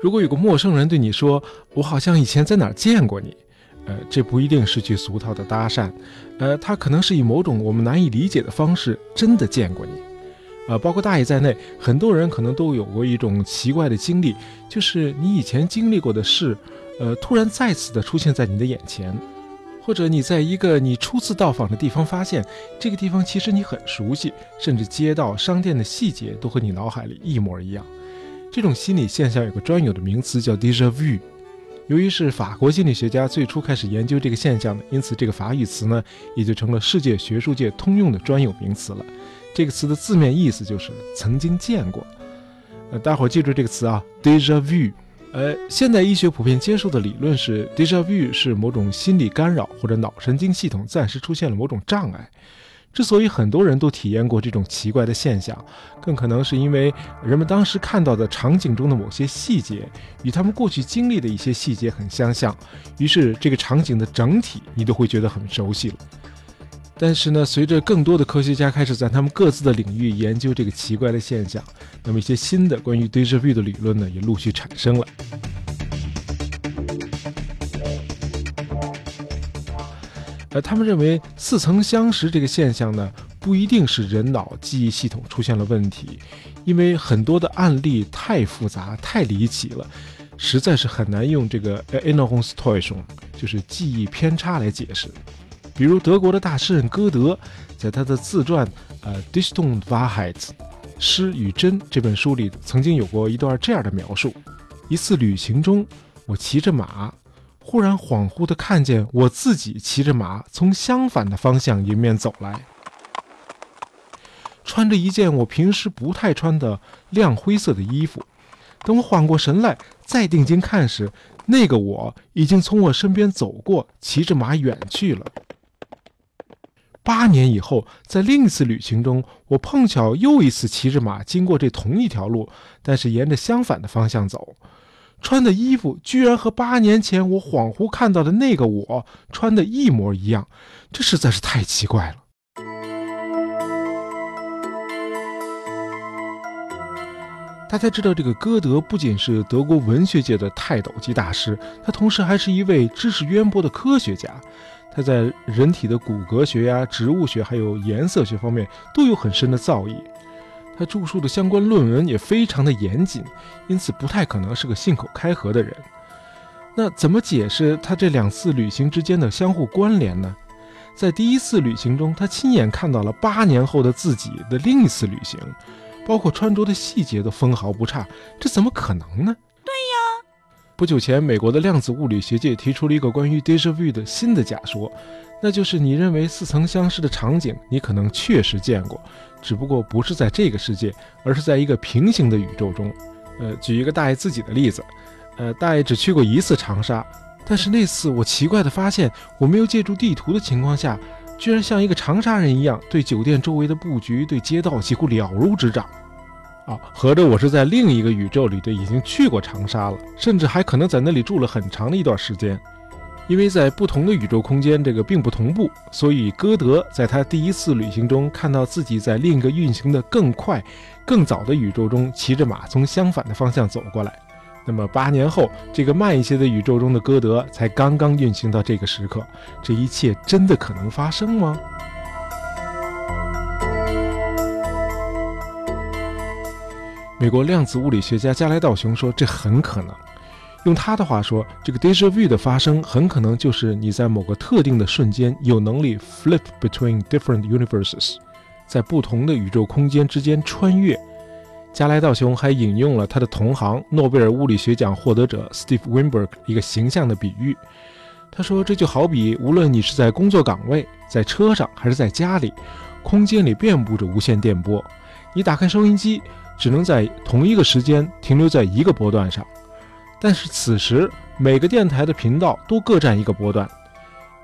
如果有个陌生人对你说“我好像以前在哪儿见过你”，呃，这不一定是句俗套的搭讪，呃，他可能是以某种我们难以理解的方式真的见过你。呃，包括大爷在内，很多人可能都有过一种奇怪的经历，就是你以前经历过的事，呃，突然再次的出现在你的眼前，或者你在一个你初次到访的地方，发现这个地方其实你很熟悉，甚至街道、商店的细节都和你脑海里一模一样。这种心理现象有个专有的名词叫 déjà vu。由于是法国心理学家最初开始研究这个现象的，因此这个法语词呢也就成了世界学术界通用的专有名词了。这个词的字面意思就是曾经见过。呃，大伙记住这个词啊，déjà vu。呃，现代医学普遍接受的理论是，déjà vu 是某种心理干扰或者脑神经系统暂时出现了某种障碍。之所以很多人都体验过这种奇怪的现象，更可能是因为人们当时看到的场景中的某些细节与他们过去经历的一些细节很相像，于是这个场景的整体你都会觉得很熟悉了。但是呢，随着更多的科学家开始在他们各自的领域研究这个奇怪的现象，那么一些新的关于 déjà vu 的理论呢，也陆续产生了。他们认为似曾相识这个现象呢，不一定是人脑记忆系统出现了问题，因为很多的案例太复杂、太离奇了，实在是很难用这个呃 a n o h o n s t o i s o n 就是记忆偏差来解释。比如德国的大诗人歌德，在他的自传《呃 Dichtung Wahrheit》诗与真这本书里，曾经有过一段这样的描述：一次旅行中，我骑着马。忽然恍惚地看见我自己骑着马从相反的方向迎面走来，穿着一件我平时不太穿的亮灰色的衣服。等我缓过神来，再定睛看时，那个我已经从我身边走过，骑着马远去了。八年以后，在另一次旅行中，我碰巧又一次骑着马经过这同一条路，但是沿着相反的方向走。穿的衣服居然和八年前我恍惚看到的那个我穿的一模一样，这实在是太奇怪了。大家知道，这个歌德不仅是德国文学界的泰斗级大师，他同时还是一位知识渊博的科学家。他在人体的骨骼学呀、植物学还有颜色学方面都有很深的造诣。他著述的相关论文也非常的严谨，因此不太可能是个信口开河的人。那怎么解释他这两次旅行之间的相互关联呢？在第一次旅行中，他亲眼看到了八年后的自己的另一次旅行，包括穿着的细节都分毫不差，这怎么可能呢？不久前，美国的量子物理学界提出了一个关于 déjà vu 的新的假说，那就是你认为似曾相识的场景，你可能确实见过。只不过不是在这个世界，而是在一个平行的宇宙中。呃，举一个大爷自己的例子，呃，大爷只去过一次长沙，但是那次我奇怪的发现，我没有借助地图的情况下，居然像一个长沙人一样，对酒店周围的布局、对街道几乎了如指掌。啊，合着我是在另一个宇宙里的已经去过长沙了，甚至还可能在那里住了很长的一段时间。因为在不同的宇宙空间，这个并不同步，所以歌德在他第一次旅行中看到自己在另一个运行的更快、更早的宇宙中骑着马从相反的方向走过来。那么八年后，这个慢一些的宇宙中的歌德才刚刚运行到这个时刻，这一切真的可能发生吗？美国量子物理学家加莱道雄说：“这很可能。”用他的话说，这个 déjà vu 的发生很可能就是你在某个特定的瞬间有能力 flip between different universes，在不同的宇宙空间之间穿越。加莱道雄还引用了他的同行诺贝尔物理学奖获得者 Steve Weinberg 一个形象的比喻，他说这就好比无论你是在工作岗位、在车上还是在家里，空间里遍布着无线电波，你打开收音机只能在同一个时间停留在一个波段上。但是此时，每个电台的频道都各占一个波段。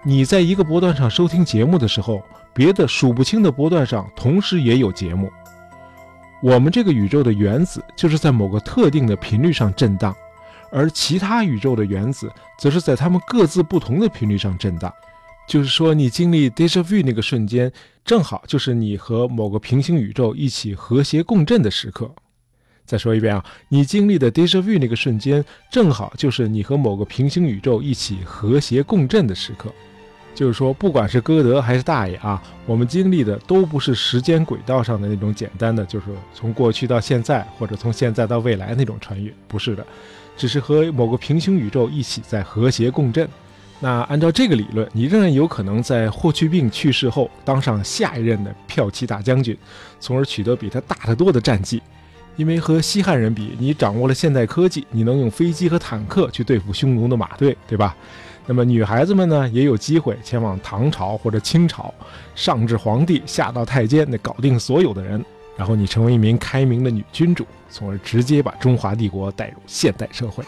你在一个波段上收听节目的时候，别的数不清的波段上同时也有节目。我们这个宇宙的原子就是在某个特定的频率上震荡，而其他宇宙的原子则是在它们各自不同的频率上震荡。就是说，你经历 déjà vu 那个瞬间，正好就是你和某个平行宇宙一起和谐共振的时刻。再说一遍啊，你经历的 déjà vu 那个瞬间，正好就是你和某个平行宇宙一起和谐共振的时刻。就是说，不管是歌德还是大爷啊，我们经历的都不是时间轨道上的那种简单的，就是从过去到现在，或者从现在到未来那种穿越，不是的，只是和某个平行宇宙一起在和谐共振。那按照这个理论，你仍然有可能在霍去病去世后当上下一任的骠骑大将军，从而取得比他大得多的战绩。因为和西汉人比，你掌握了现代科技，你能用飞机和坦克去对付匈奴的马队，对吧？那么女孩子们呢，也有机会前往唐朝或者清朝，上至皇帝，下到太监，那搞定所有的人，然后你成为一名开明的女君主，从而直接把中华帝国带入现代社会。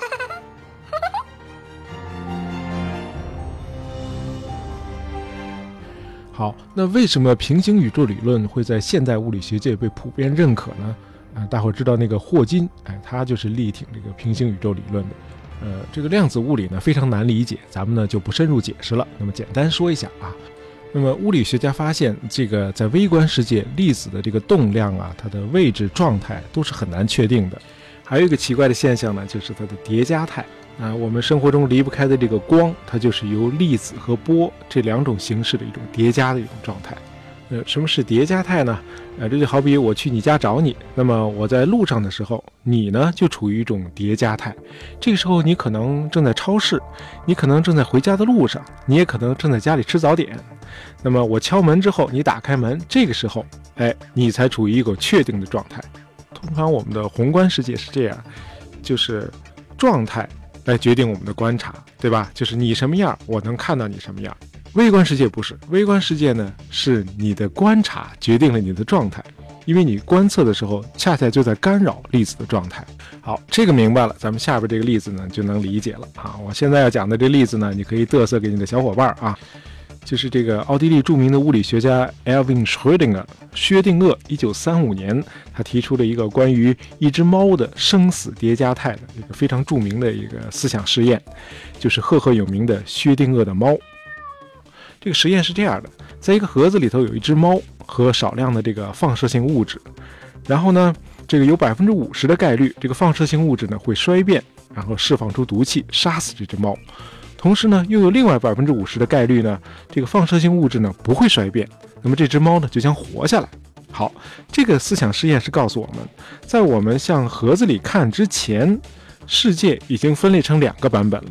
好，那为什么平行宇宙理论会在现代物理学界被普遍认可呢？啊，大伙知道那个霍金，哎，他就是力挺这个平行宇宙理论的。呃，这个量子物理呢非常难理解，咱们呢就不深入解释了。那么简单说一下啊，那么物理学家发现，这个在微观世界，粒子的这个动量啊，它的位置状态都是很难确定的。还有一个奇怪的现象呢，就是它的叠加态啊，我们生活中离不开的这个光，它就是由粒子和波这两种形式的一种叠加的一种状态。呃，什么是叠加态呢？呃，这就好比我去你家找你，那么我在路上的时候，你呢就处于一种叠加态。这个时候你可能正在超市，你可能正在回家的路上，你也可能正在家里吃早点。那么我敲门之后，你打开门，这个时候，哎，你才处于一个确定的状态。通常我们的宏观世界是这样，就是状态来决定我们的观察，对吧？就是你什么样，我能看到你什么样。微观世界不是，微观世界呢是你的观察决定了你的状态，因为你观测的时候恰恰就在干扰粒子的状态。好，这个明白了，咱们下边这个例子呢就能理解了啊。我现在要讲的这例子呢，你可以嘚瑟给你的小伙伴啊，就是这个奥地利著名的物理学家 Alvin Schrödinger 薛定谔，一九三五年他提出了一个关于一只猫的生死叠加态的一个非常著名的一个思想实验，就是赫赫有名的薛定谔的猫。这个实验是这样的，在一个盒子里头有一只猫和少量的这个放射性物质，然后呢，这个有百分之五十的概率，这个放射性物质呢会衰变，然后释放出毒气杀死这只猫，同时呢又有另外百分之五十的概率呢，这个放射性物质呢不会衰变，那么这只猫呢就将活下来。好，这个思想实验是告诉我们，在我们向盒子里看之前，世界已经分裂成两个版本了。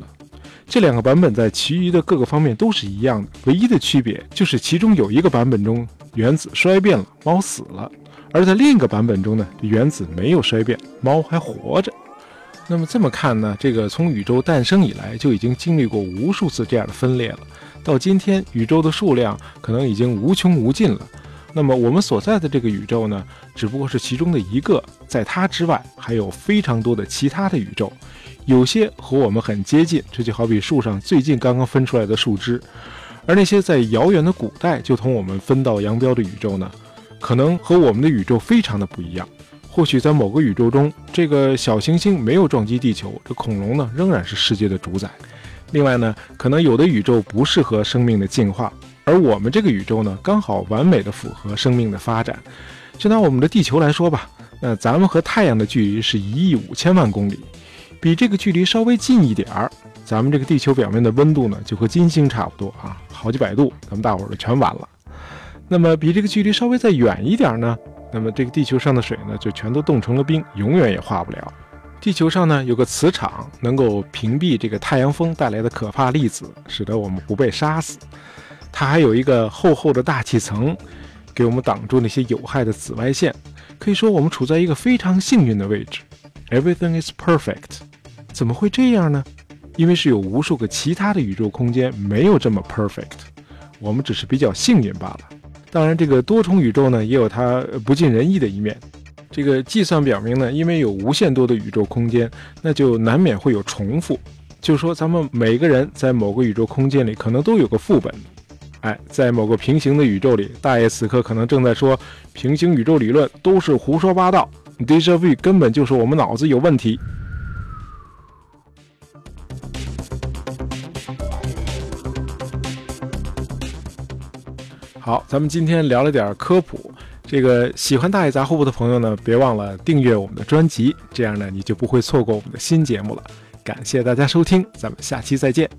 这两个版本在其余的各个方面都是一样的，唯一的区别就是其中有一个版本中原子衰变了，猫死了；而在另一个版本中呢，原子没有衰变，猫还活着。那么这么看呢，这个从宇宙诞生以来就已经经历过无数次这样的分裂了。到今天，宇宙的数量可能已经无穷无尽了。那么我们所在的这个宇宙呢，只不过是其中的一个，在它之外还有非常多的其他的宇宙。有些和我们很接近，这就好比树上最近刚刚分出来的树枝；而那些在遥远的古代就同我们分道扬镳的宇宙呢，可能和我们的宇宙非常的不一样。或许在某个宇宙中，这个小行星没有撞击地球，这恐龙呢仍然是世界的主宰。另外呢，可能有的宇宙不适合生命的进化，而我们这个宇宙呢，刚好完美的符合生命的发展。就拿我们的地球来说吧，那咱们和太阳的距离是一亿五千万公里。比这个距离稍微近一点儿，咱们这个地球表面的温度呢，就和金星差不多啊，好几百度，咱们大伙儿就全完了。那么比这个距离稍微再远一点呢，那么这个地球上的水呢，就全都冻成了冰，永远也化不了。地球上呢，有个磁场能够屏蔽这个太阳风带来的可怕粒子，使得我们不被杀死。它还有一个厚厚的大气层，给我们挡住那些有害的紫外线。可以说，我们处在一个非常幸运的位置。Everything is perfect。怎么会这样呢？因为是有无数个其他的宇宙空间没有这么 perfect，我们只是比较幸运罢了。当然，这个多重宇宙呢，也有它不尽人意的一面。这个计算表明呢，因为有无限多的宇宙空间，那就难免会有重复。就说，咱们每个人在某个宇宙空间里可能都有个副本。哎，在某个平行的宇宙里，大爷此刻可能正在说平行宇宙理论都是胡说八道，déjà vu 根本就是我们脑子有问题。好，咱们今天聊了点科普，这个喜欢大爷杂货铺的朋友呢，别忘了订阅我们的专辑，这样呢你就不会错过我们的新节目了。感谢大家收听，咱们下期再见。